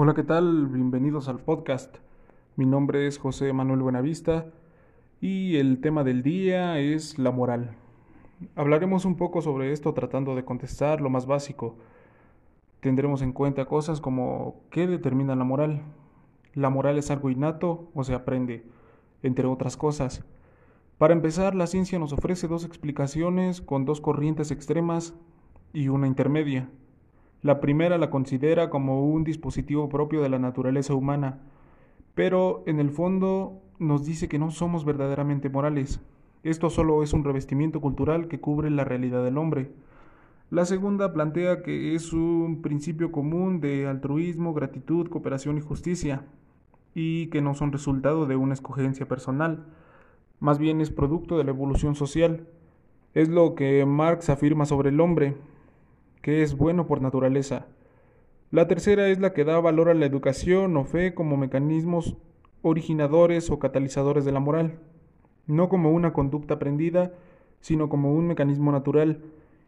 Hola, ¿qué tal? Bienvenidos al podcast. Mi nombre es José Manuel Buenavista y el tema del día es la moral. Hablaremos un poco sobre esto tratando de contestar lo más básico. Tendremos en cuenta cosas como ¿qué determina la moral? ¿La moral es algo innato o se aprende? Entre otras cosas. Para empezar, la ciencia nos ofrece dos explicaciones con dos corrientes extremas y una intermedia. La primera la considera como un dispositivo propio de la naturaleza humana, pero en el fondo nos dice que no somos verdaderamente morales. Esto solo es un revestimiento cultural que cubre la realidad del hombre. La segunda plantea que es un principio común de altruismo, gratitud, cooperación y justicia, y que no son resultado de una escogencia personal, más bien es producto de la evolución social. Es lo que Marx afirma sobre el hombre, que es bueno por naturaleza. La tercera es la que da valor a la educación o fe como mecanismos originadores o catalizadores de la moral, no como una conducta aprendida, sino como un mecanismo natural,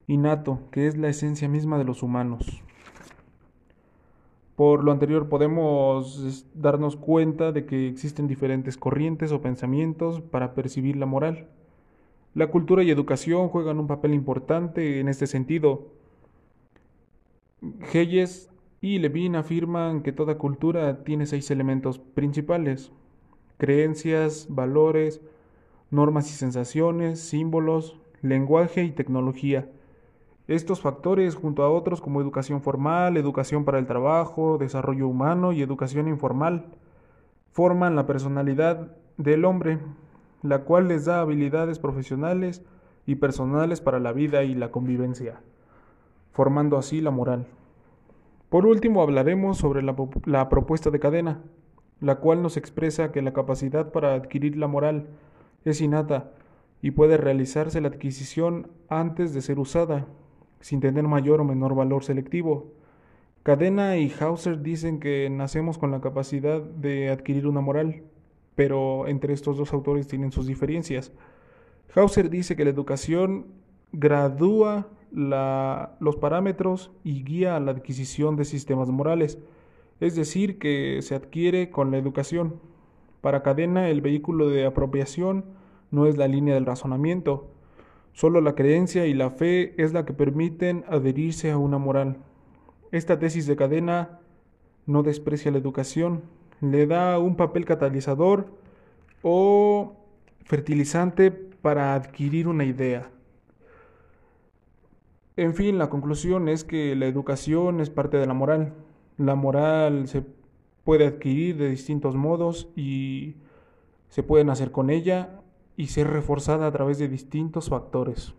innato, que es la esencia misma de los humanos. Por lo anterior podemos darnos cuenta de que existen diferentes corrientes o pensamientos para percibir la moral. La cultura y educación juegan un papel importante en este sentido, Hayes y Levine afirman que toda cultura tiene seis elementos principales, creencias, valores, normas y sensaciones, símbolos, lenguaje y tecnología. Estos factores, junto a otros como educación formal, educación para el trabajo, desarrollo humano y educación informal, forman la personalidad del hombre, la cual les da habilidades profesionales y personales para la vida y la convivencia formando así la moral. Por último hablaremos sobre la, propuesta de cadena, la cual nos expresa que la capacidad para adquirir la moral es innata y puede realizarse la adquisición antes de ser usada, sin tener mayor o menor valor selectivo. Cadena y Hauser dicen que nacemos con la capacidad de adquirir una moral, pero entre estos dos autores tienen sus diferencias. Hauser dice que la educación gradúa los parámetros y guía a la adquisición de sistemas morales, es decir, que se adquiere con la educación. Para cadena, el vehículo de apropiación no es la línea del razonamiento, solo la creencia y la fe es la que permiten adherirse a una moral. Esta tesis de cadena no desprecia la educación, le da un papel catalizador o fertilizante para adquirir una idea. En fin, la conclusión es que la educación es parte de la moral. La moral se puede adquirir de distintos modos y se puede nacer con ella y ser reforzada a través de distintos factores.